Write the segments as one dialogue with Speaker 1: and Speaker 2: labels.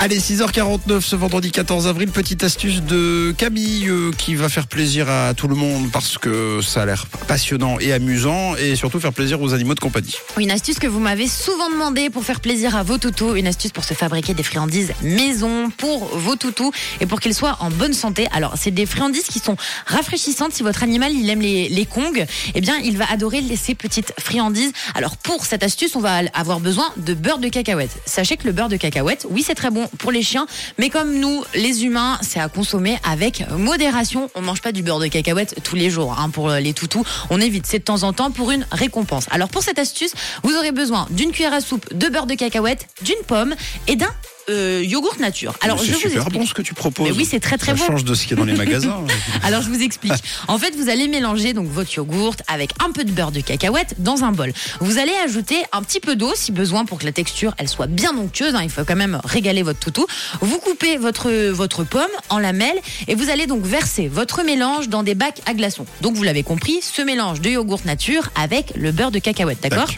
Speaker 1: Allez, 6h49 ce vendredi 14 avril, petite astuce de Camille euh, qui va faire plaisir à tout le monde parce que ça a l'air passionnant et amusant et surtout faire plaisir aux animaux de compagnie.
Speaker 2: Une astuce que vous m'avez souvent demandé pour faire plaisir à vos toutous, une astuce pour se fabriquer des friandises maison pour vos toutous et pour qu'ils soient en bonne santé. Alors, c'est des friandises qui sont rafraîchissantes. Si votre animal il aime les, les kongs, eh bien, il va adorer ces petites friandises. Alors, pour cette astuce, on va avoir besoin de beurre de cacahuète. Sachez que le beurre de cacahuète, oui, c'est très bon pour les chiens, mais comme nous, les humains, c'est à consommer avec modération. On mange pas du beurre de cacahuète tous les jours hein, pour les toutous. On évite, c'est de temps en temps pour une récompense. Alors pour cette astuce, vous aurez besoin d'une cuillère à soupe de beurre de cacahuète, d'une pomme et d'un euh, yogourt nature.
Speaker 1: Alors, c'est super bon ce que tu proposes.
Speaker 2: Mais oui, c'est très très
Speaker 1: Ça
Speaker 2: bon.
Speaker 1: change de ce qu'il y a dans les magasins.
Speaker 2: Alors je vous explique. En fait, vous allez mélanger donc votre yogourt avec un peu de beurre de cacahuète dans un bol. Vous allez ajouter un petit peu d'eau si besoin pour que la texture elle soit bien onctueuse. hein. Il faut quand même régaler votre toutou. Vous coupez votre votre pomme en lamelles et vous allez donc verser votre mélange dans des bacs à glaçons. Donc vous l'avez compris, ce mélange de yogourt nature avec le beurre de cacahuète, d'accord.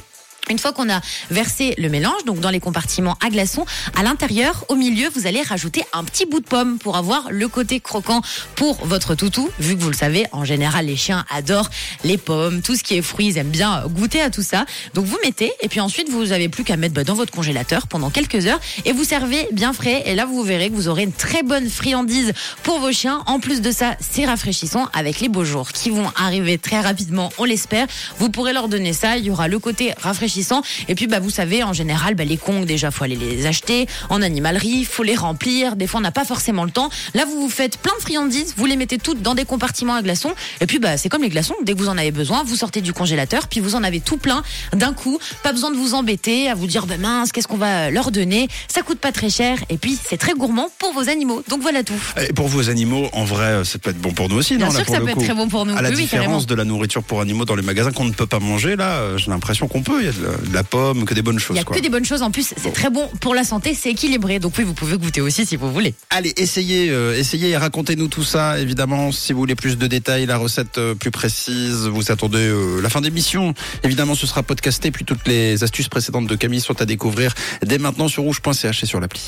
Speaker 2: Une fois qu'on a versé le mélange, donc dans les compartiments à glaçons, à l'intérieur, au milieu, vous allez rajouter un petit bout de pomme pour avoir le côté croquant pour votre toutou. Vu que vous le savez, en général, les chiens adorent les pommes, tout ce qui est fruits, ils aiment bien goûter à tout ça. Donc vous mettez, et puis ensuite, vous avez plus qu'à mettre bah, dans votre congélateur pendant quelques heures, et vous servez bien frais. Et là, vous verrez que vous aurez une très bonne friandise pour vos chiens. En plus de ça, c'est rafraîchissant avec les beaux jours qui vont arriver très rapidement, on l'espère. Vous pourrez leur donner ça. Il y aura le côté rafraîchissant. Et puis, bah, vous savez, en général, bah, les congs, déjà, faut aller les acheter en animalerie, faut les remplir. Des fois, on n'a pas forcément le temps. Là, vous vous faites plein de friandises, vous les mettez toutes dans des compartiments à glaçons. Et puis, bah, c'est comme les glaçons. Dès que vous en avez besoin, vous sortez du congélateur, puis vous en avez tout plein d'un coup. Pas besoin de vous embêter à vous dire, bah, mince, qu'est-ce qu'on va leur donner? Ça coûte pas très cher. Et puis, c'est très gourmand pour vos animaux. Donc, voilà tout.
Speaker 1: Et pour vos animaux, en vrai, ça peut être bon pour nous aussi,
Speaker 2: Bien
Speaker 1: non
Speaker 2: sûr
Speaker 1: là,
Speaker 2: que ça peut être très bon pour nous.
Speaker 1: À la
Speaker 2: Oui,
Speaker 1: différence de la nourriture pour animaux dans les magasins qu'on ne peut pas manger, là, euh, j'ai l'impression qu'on peut. Il y a de la, de la pomme, que des bonnes
Speaker 2: Il
Speaker 1: choses.
Speaker 2: n'y a
Speaker 1: quoi.
Speaker 2: que des bonnes choses en plus, c'est très bon pour la santé, c'est équilibré. Donc oui, vous pouvez goûter aussi si vous voulez.
Speaker 1: Allez, essayez, euh, essayez et racontez-nous tout ça. Évidemment, si vous voulez plus de détails, la recette euh, plus précise, vous attendez euh, la fin d'émission. Évidemment, ce sera podcasté. Puis toutes les astuces précédentes de Camille sont à découvrir dès maintenant sur rouge.ch et sur l'appli.